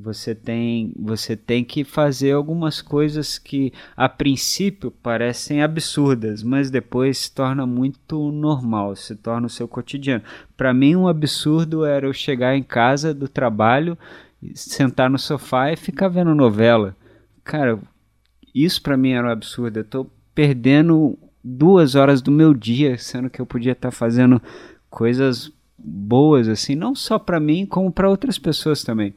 você tem, você tem que fazer algumas coisas que a princípio parecem absurdas, mas depois se torna muito normal, se torna o seu cotidiano. Para mim, um absurdo era eu chegar em casa do trabalho, sentar no sofá e ficar vendo novela. Cara, isso para mim era um absurdo. Eu tô perdendo duas horas do meu dia, sendo que eu podia estar tá fazendo coisas boas assim, não só para mim, como para outras pessoas também.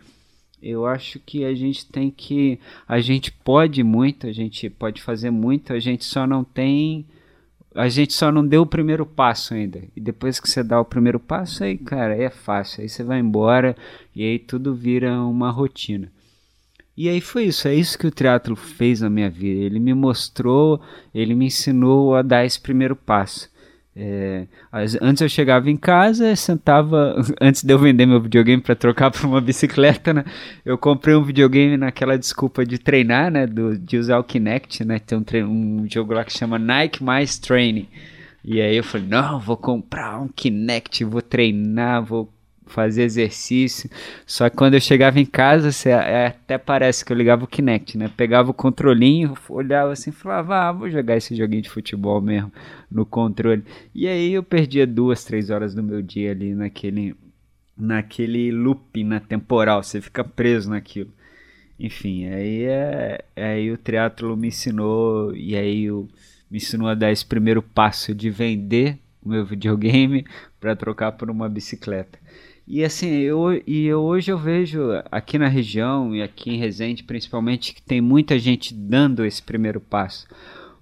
Eu acho que a gente tem que. A gente pode muito, a gente pode fazer muito, a gente só não tem. A gente só não deu o primeiro passo ainda. E depois que você dá o primeiro passo, aí, cara, é fácil. Aí você vai embora e aí tudo vira uma rotina. E aí foi isso, é isso que o teatro fez na minha vida. Ele me mostrou, ele me ensinou a dar esse primeiro passo. É, antes eu chegava em casa, sentava. Antes de eu vender meu videogame para trocar por uma bicicleta, né? Eu comprei um videogame naquela desculpa de treinar, né? Do, de usar o Kinect, né? Tem um, um jogo lá que chama Nike Mais Training. E aí eu falei: não, vou comprar um Kinect, vou treinar, vou fazer exercício. Só que quando eu chegava em casa, é, até parece que eu ligava o Kinect, né? Pegava o controlinho, olhava assim, falava, ah, vou jogar esse joguinho de futebol mesmo no controle. E aí eu perdia duas, três horas do meu dia ali naquele naquele loop na temporal, você fica preso naquilo. Enfim, aí é, aí o triatlo me ensinou e aí me ensinou a dar esse primeiro passo de vender o meu videogame para trocar por uma bicicleta. E assim, eu, e eu, hoje eu vejo aqui na região e aqui em Resende principalmente que tem muita gente dando esse primeiro passo.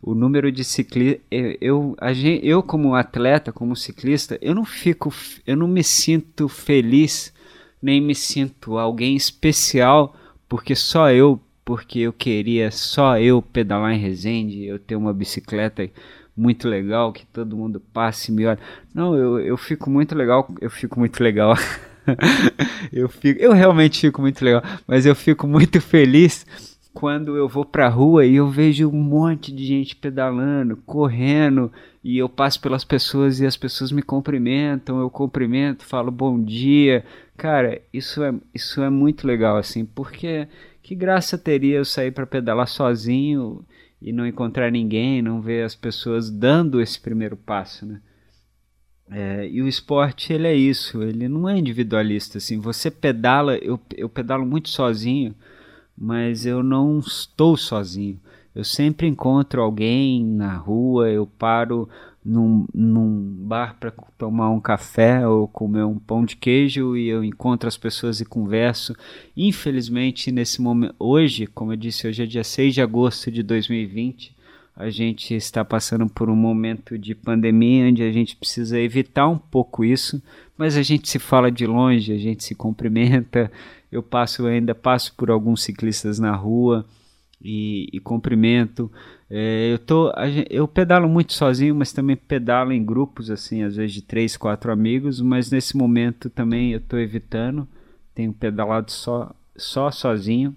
O número de ciclistas, eu, eu, eu como atleta, como ciclista, eu não fico, eu não me sinto feliz, nem me sinto alguém especial, porque só eu, porque eu queria só eu pedalar em Resende, eu ter uma bicicleta muito legal, que todo mundo passe e me olha. Não, eu, eu fico muito legal, eu fico muito legal. eu, fico, eu realmente fico muito legal, mas eu fico muito feliz quando eu vou pra rua e eu vejo um monte de gente pedalando, correndo, e eu passo pelas pessoas e as pessoas me cumprimentam, eu cumprimento, falo bom dia. Cara, isso é, isso é muito legal, assim, porque que graça teria eu sair para pedalar sozinho e não encontrar ninguém, não ver as pessoas dando esse primeiro passo, né? É, e o esporte ele é isso, ele não é individualista assim. Você pedala, eu, eu pedalo muito sozinho, mas eu não estou sozinho. Eu sempre encontro alguém na rua, eu paro num, num bar para tomar um café ou comer um pão de queijo e eu encontro as pessoas e converso. Infelizmente, nesse momento, hoje, como eu disse, hoje é dia 6 de agosto de 2020, a gente está passando por um momento de pandemia onde a gente precisa evitar um pouco isso, mas a gente se fala de longe, a gente se cumprimenta. Eu passo ainda passo por alguns ciclistas na rua e, e cumprimento. É, eu, tô, eu pedalo muito sozinho, mas também pedalo em grupos, assim, às vezes de três, quatro amigos, mas nesse momento também eu estou evitando. Tenho pedalado só, só sozinho.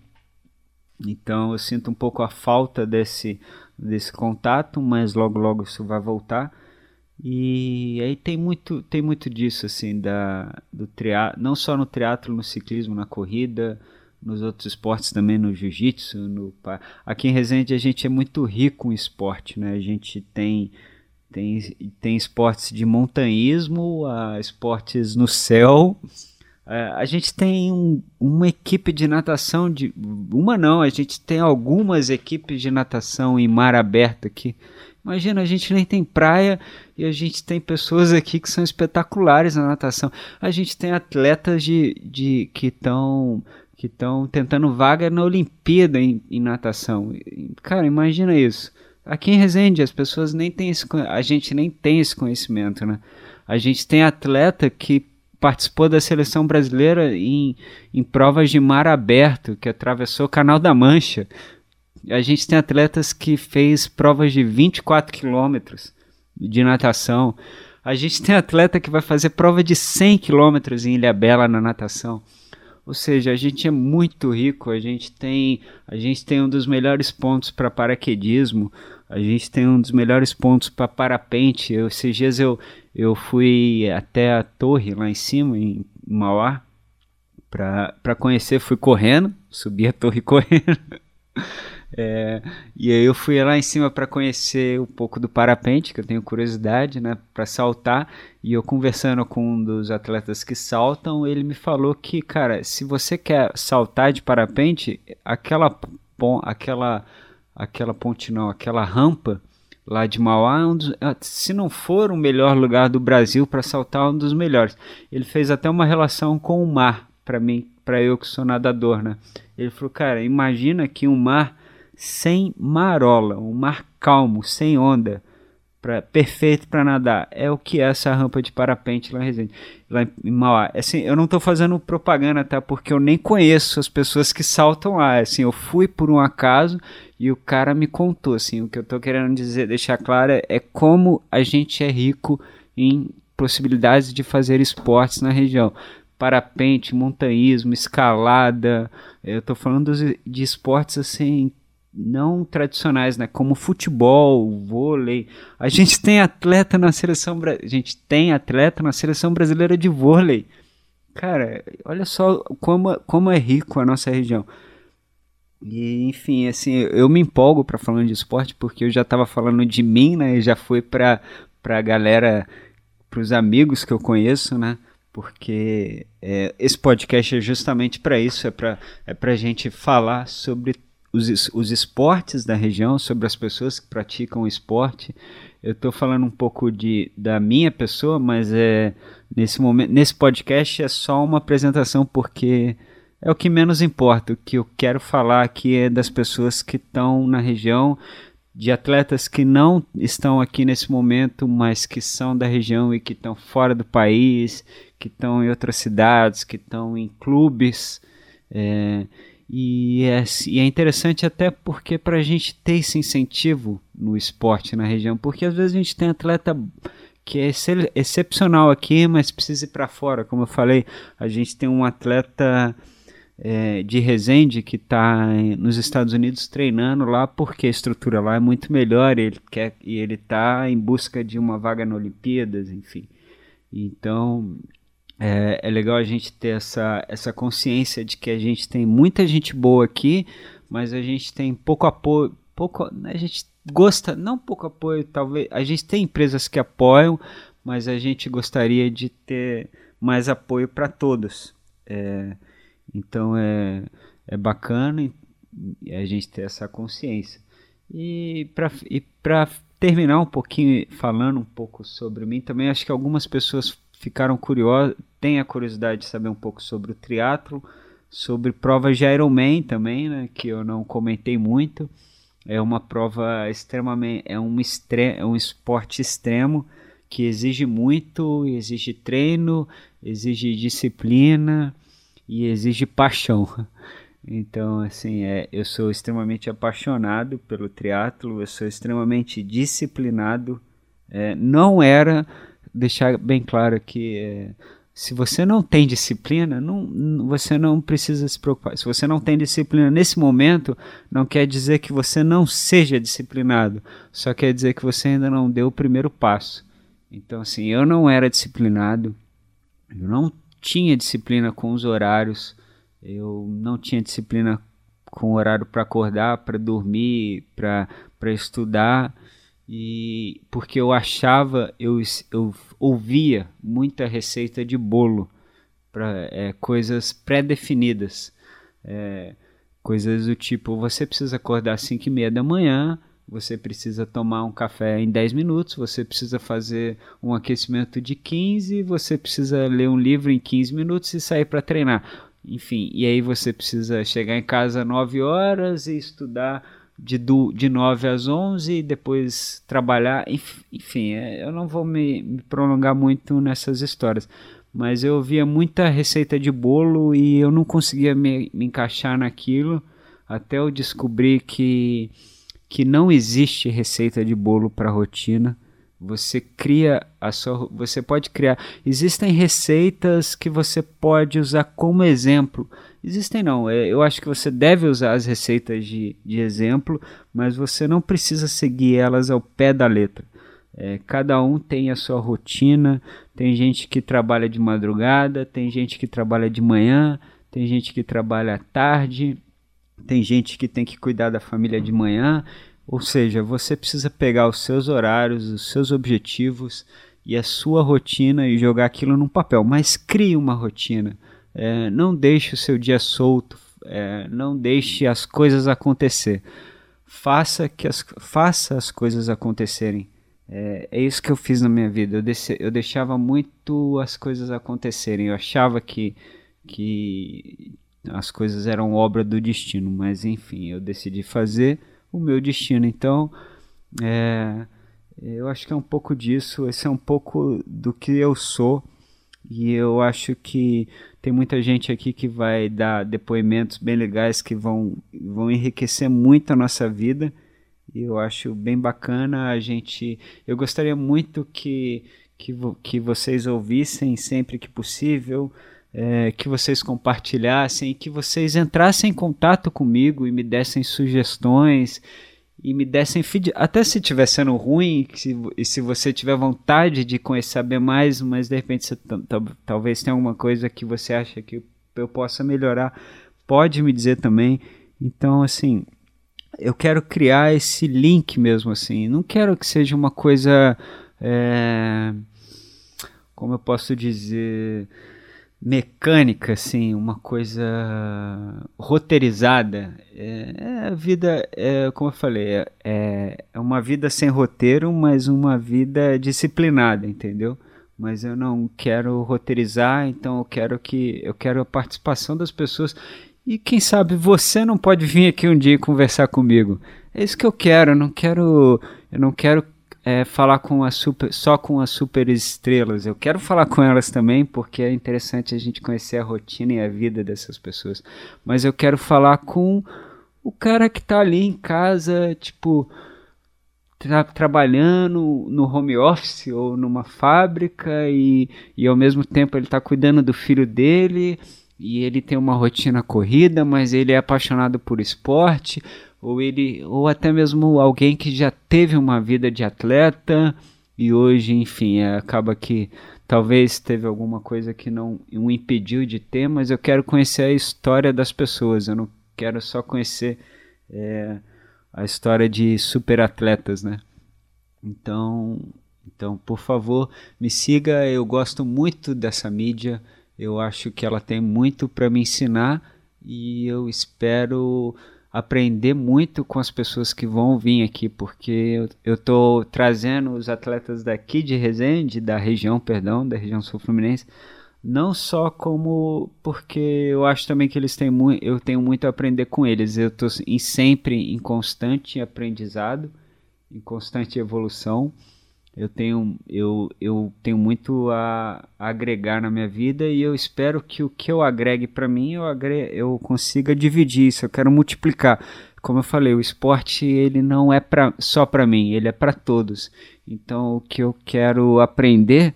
Então eu sinto um pouco a falta desse, desse contato, mas logo logo isso vai voltar. E aí tem muito, tem muito disso assim da do triatlo, não só no triatlo, no ciclismo, na corrida, nos outros esportes também, no jiu-jitsu. No... Aqui em Resende a gente é muito rico em esporte, né? A gente tem, tem, tem esportes de montanhismo, a esportes no céu. É, a gente tem um, uma equipe de natação de uma não, a gente tem algumas equipes de natação em mar aberto aqui. Imagina, a gente nem tem praia e a gente tem pessoas aqui que são espetaculares na natação. A gente tem atletas de, de que estão que estão tentando vaga na Olimpíada em, em, natação. Cara, imagina isso. Aqui em Resende as pessoas nem têm esse, a gente nem tem esse conhecimento, né? A gente tem atleta que participou da seleção brasileira em, em provas de mar aberto, que atravessou o Canal da Mancha. A gente tem atletas que fez provas de 24 quilômetros de natação. A gente tem atleta que vai fazer prova de 100 quilômetros em Ilha Bela na natação. Ou seja, a gente é muito rico, a gente tem, a gente tem um dos melhores pontos para paraquedismo, a gente tem um dos melhores pontos para parapente. Eu, esses dias eu, eu fui até a torre lá em cima, em Mauá, para conhecer, fui correndo, subi a torre correndo. É, e aí eu fui lá em cima para conhecer um pouco do parapente, que eu tenho curiosidade, né, para saltar. E eu conversando com um dos atletas que saltam, ele me falou que, cara, se você quer saltar de parapente, aquela aquela aquela ponte não, aquela rampa lá de Mauá, é um dos, ah, se não for o melhor lugar do Brasil para saltar, é um dos melhores. Ele fez até uma relação com o mar para mim, para eu que sou nadador, né? Ele falou, cara, imagina que um mar sem marola, um mar calmo, sem onda, pra, perfeito para nadar. É o que é essa rampa de parapente lá em Resende, lá em Mauá. Assim, eu não estou fazendo propaganda, tá? Porque eu nem conheço as pessoas que saltam lá. Assim, eu fui por um acaso e o cara me contou. Assim, o que eu estou querendo dizer, deixar claro é como a gente é rico em possibilidades de fazer esportes na região parapente, montanhismo, escalada. Eu estou falando de esportes assim não tradicionais, né? Como futebol, vôlei. A gente tem atleta na seleção, a gente tem atleta na seleção brasileira de vôlei. Cara, olha só como, como é rico a nossa região. E, enfim, assim, eu me empolgo para falando de esporte porque eu já estava falando de mim, né? E já fui para para galera, para os amigos que eu conheço, né? porque é, esse podcast é justamente para isso, é para é a gente falar sobre os, os esportes da região, sobre as pessoas que praticam esporte. Eu estou falando um pouco de, da minha pessoa, mas é nesse momento, nesse podcast é só uma apresentação porque é o que menos importa. O que eu quero falar aqui é das pessoas que estão na região, de atletas que não estão aqui nesse momento, mas que são da região e que estão fora do país, que estão em outras cidades, que estão em clubes. É, e, é, e é interessante até porque para a gente ter esse incentivo no esporte na região, porque às vezes a gente tem atleta que é excepcional aqui, mas precisa ir para fora. Como eu falei, a gente tem um atleta é, de Resende que está nos Estados Unidos treinando lá porque a estrutura lá é muito melhor ele quer, e ele está em busca de uma vaga na Olimpíadas, enfim. Então é, é, legal a gente ter essa, essa consciência de que a gente tem muita gente boa aqui, mas a gente tem pouco apoio, pouco, a gente gosta, não pouco apoio, talvez, a gente tem empresas que apoiam, mas a gente gostaria de ter mais apoio para todos. É, então é, é bacana a gente ter essa consciência. E para terminar um pouquinho, falando um pouco sobre mim, também acho que algumas pessoas ficaram curiosas, têm a curiosidade de saber um pouco sobre o triatlo, sobre provas de Ironman também, né, que eu não comentei muito. É uma prova extremamente, é um, extre, é um esporte extremo que exige muito, exige treino, exige disciplina, e exige paixão. Então, assim, é, eu sou extremamente apaixonado pelo triatlo, eu sou extremamente disciplinado. É, não era, deixar bem claro que é, se você não tem disciplina, não, você não precisa se preocupar. Se você não tem disciplina nesse momento, não quer dizer que você não seja disciplinado, só quer dizer que você ainda não deu o primeiro passo. Então, assim, eu não era disciplinado, eu não tinha disciplina com os horários, eu não tinha disciplina com o horário para acordar, para dormir, para estudar, e porque eu achava, eu, eu ouvia muita receita de bolo, para é, coisas pré-definidas, é, coisas do tipo, você precisa acordar às 5 e meia da manhã, você precisa tomar um café em 10 minutos, você precisa fazer um aquecimento de 15, você precisa ler um livro em 15 minutos e sair para treinar. Enfim, e aí você precisa chegar em casa às 9 horas e estudar de, do, de 9 às 11 e depois trabalhar. Enfim, é, eu não vou me, me prolongar muito nessas histórias, mas eu via muita receita de bolo e eu não conseguia me, me encaixar naquilo até eu descobrir que que não existe receita de bolo para rotina. Você cria a sua, você pode criar. Existem receitas que você pode usar como exemplo. Existem não. É, eu acho que você deve usar as receitas de, de exemplo, mas você não precisa seguir elas ao pé da letra. É, cada um tem a sua rotina. Tem gente que trabalha de madrugada, tem gente que trabalha de manhã, tem gente que trabalha à tarde tem gente que tem que cuidar da família de manhã, ou seja, você precisa pegar os seus horários, os seus objetivos e a sua rotina e jogar aquilo num papel. Mas crie uma rotina. É, não deixe o seu dia solto. É, não deixe as coisas acontecer. Faça que as, faça as coisas acontecerem. É, é isso que eu fiz na minha vida. Eu, desse, eu deixava muito as coisas acontecerem. Eu achava que, que as coisas eram obra do destino, mas enfim, eu decidi fazer o meu destino. Então, é, eu acho que é um pouco disso, esse é um pouco do que eu sou. E eu acho que tem muita gente aqui que vai dar depoimentos bem legais que vão, vão enriquecer muito a nossa vida. E eu acho bem bacana a gente. Eu gostaria muito que, que, que vocês ouvissem sempre que possível é, que vocês compartilhassem, que vocês entrassem em contato comigo e me dessem sugestões e me dessem feedback. Até se estiver sendo ruim se, e se você tiver vontade de conhecer saber mais, mas de repente você talvez tenha alguma coisa que você acha que eu possa melhorar, pode me dizer também. Então, assim, eu quero criar esse link mesmo assim. Não quero que seja uma coisa. É como eu posso dizer, mecânica, assim, uma coisa roteirizada. É, é a vida, é, como eu falei, é, é, é uma vida sem roteiro, mas uma vida disciplinada, entendeu? Mas eu não quero roteirizar, então eu quero que eu quero a participação das pessoas. E quem sabe você não pode vir aqui um dia conversar comigo. É isso que eu quero. Eu não quero, eu não quero é, falar com as super, só com as super estrelas. Eu quero falar com elas também, porque é interessante a gente conhecer a rotina e a vida dessas pessoas. Mas eu quero falar com o cara que está ali em casa, tipo, tra trabalhando no home office ou numa fábrica e, e ao mesmo tempo ele está cuidando do filho dele e ele tem uma rotina corrida, mas ele é apaixonado por esporte ou ele ou até mesmo alguém que já teve uma vida de atleta e hoje, enfim, é, acaba que talvez teve alguma coisa que não o impediu de ter, mas eu quero conhecer a história das pessoas, eu não quero só conhecer é, a história de super atletas, né? Então, então, por favor, me siga, eu gosto muito dessa mídia, eu acho que ela tem muito para me ensinar e eu espero aprender muito com as pessoas que vão vir aqui, porque eu estou trazendo os atletas daqui de Resende, da região, perdão, da região sul fluminense, não só como porque eu acho também que eles têm muito, eu tenho muito a aprender com eles. Eu estou sempre em constante aprendizado, em constante evolução eu tenho, eu, eu tenho muito a, a agregar na minha vida e eu espero que o que eu agregue para mim eu, agre, eu consiga dividir isso, eu quero multiplicar. Como eu falei, o esporte ele não é pra, só para mim, ele é para todos. Então o que eu quero aprender,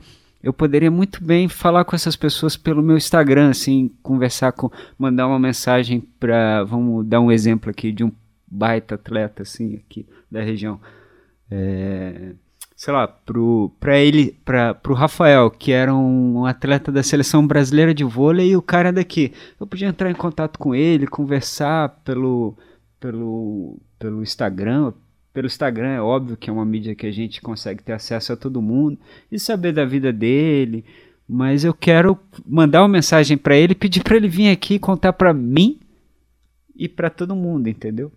eu poderia muito bem falar com essas pessoas pelo meu Instagram, assim, conversar com, mandar uma mensagem para, vamos dar um exemplo aqui de um baita atleta assim aqui da região. É, sei lá, pro, pra ele, pra, pro Rafael, que era um atleta da seleção brasileira de vôlei, e o cara daqui. Eu podia entrar em contato com ele, conversar pelo, pelo, pelo Instagram. Pelo Instagram é óbvio que é uma mídia que a gente consegue ter acesso a todo mundo e saber da vida dele. Mas eu quero mandar uma mensagem para ele, pedir para ele vir aqui contar para mim e para todo mundo, entendeu?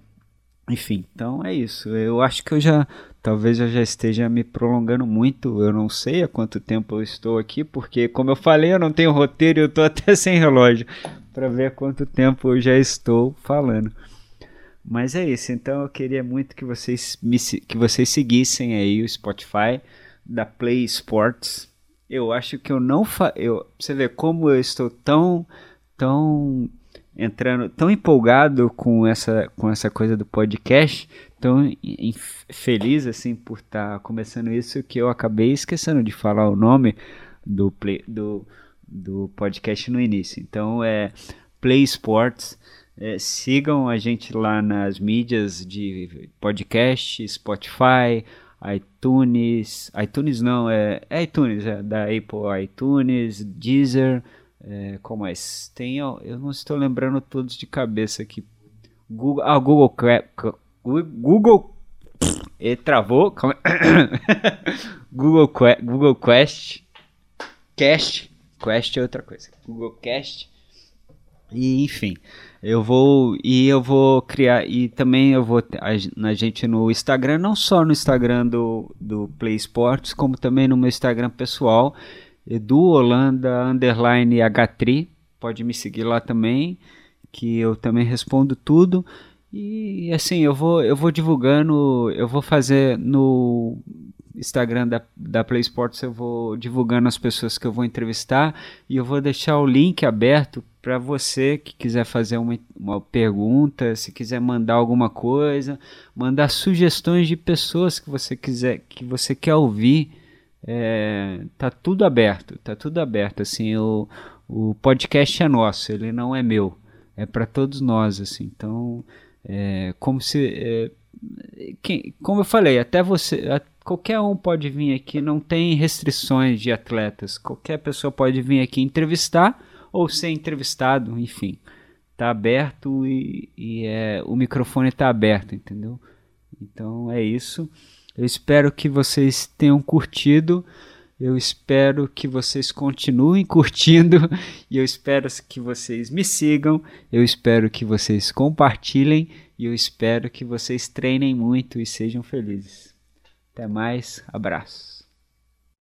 Enfim, então é isso. Eu acho que eu já Talvez eu já esteja me prolongando muito, eu não sei há quanto tempo eu estou aqui, porque, como eu falei, eu não tenho roteiro e eu estou até sem relógio para ver há quanto tempo eu já estou falando. Mas é isso, então eu queria muito que vocês, me, que vocês seguissem aí o Spotify da Play Sports. Eu acho que eu não fa eu Você vê como eu estou tão, tão entrando, tão empolgado com essa, com essa coisa do podcast tão feliz assim por estar tá começando isso que eu acabei esquecendo de falar o nome do, play, do, do podcast no início. Então é Play Sports. É, sigam a gente lá nas mídias de podcast, Spotify, iTunes, iTunes não, é, é iTunes, é, da Apple iTunes, Deezer, é, como mais? Tem, eu não estou lembrando todos de cabeça aqui. Google, ah, Google Google. E travou. Google, Google Quest. Cast. Quest é outra coisa. Google Cast. E enfim, eu vou e eu vou criar e também eu vou a, a gente no Instagram, não só no Instagram do, do Play Sports, como também no meu Instagram pessoal, Edu Holanda underline H3, pode me seguir lá também, que eu também respondo tudo. E assim, eu vou, eu vou divulgando, eu vou fazer no Instagram da, da Play Sports, eu vou divulgando as pessoas que eu vou entrevistar e eu vou deixar o link aberto para você que quiser fazer uma, uma pergunta, se quiser mandar alguma coisa, mandar sugestões de pessoas que você quiser, que você quer ouvir. É, tá tudo aberto, tá tudo aberto. Assim, o, o podcast é nosso, ele não é meu, é para todos nós. Assim, então é, como se. É, quem, como eu falei, até você. Qualquer um pode vir aqui, não tem restrições de atletas. Qualquer pessoa pode vir aqui entrevistar ou ser entrevistado, enfim. Tá aberto e, e é, o microfone está aberto, entendeu? Então é isso. Eu espero que vocês tenham curtido. Eu espero que vocês continuem curtindo e eu espero que vocês me sigam. Eu espero que vocês compartilhem e eu espero que vocês treinem muito e sejam felizes. Até mais, abraço.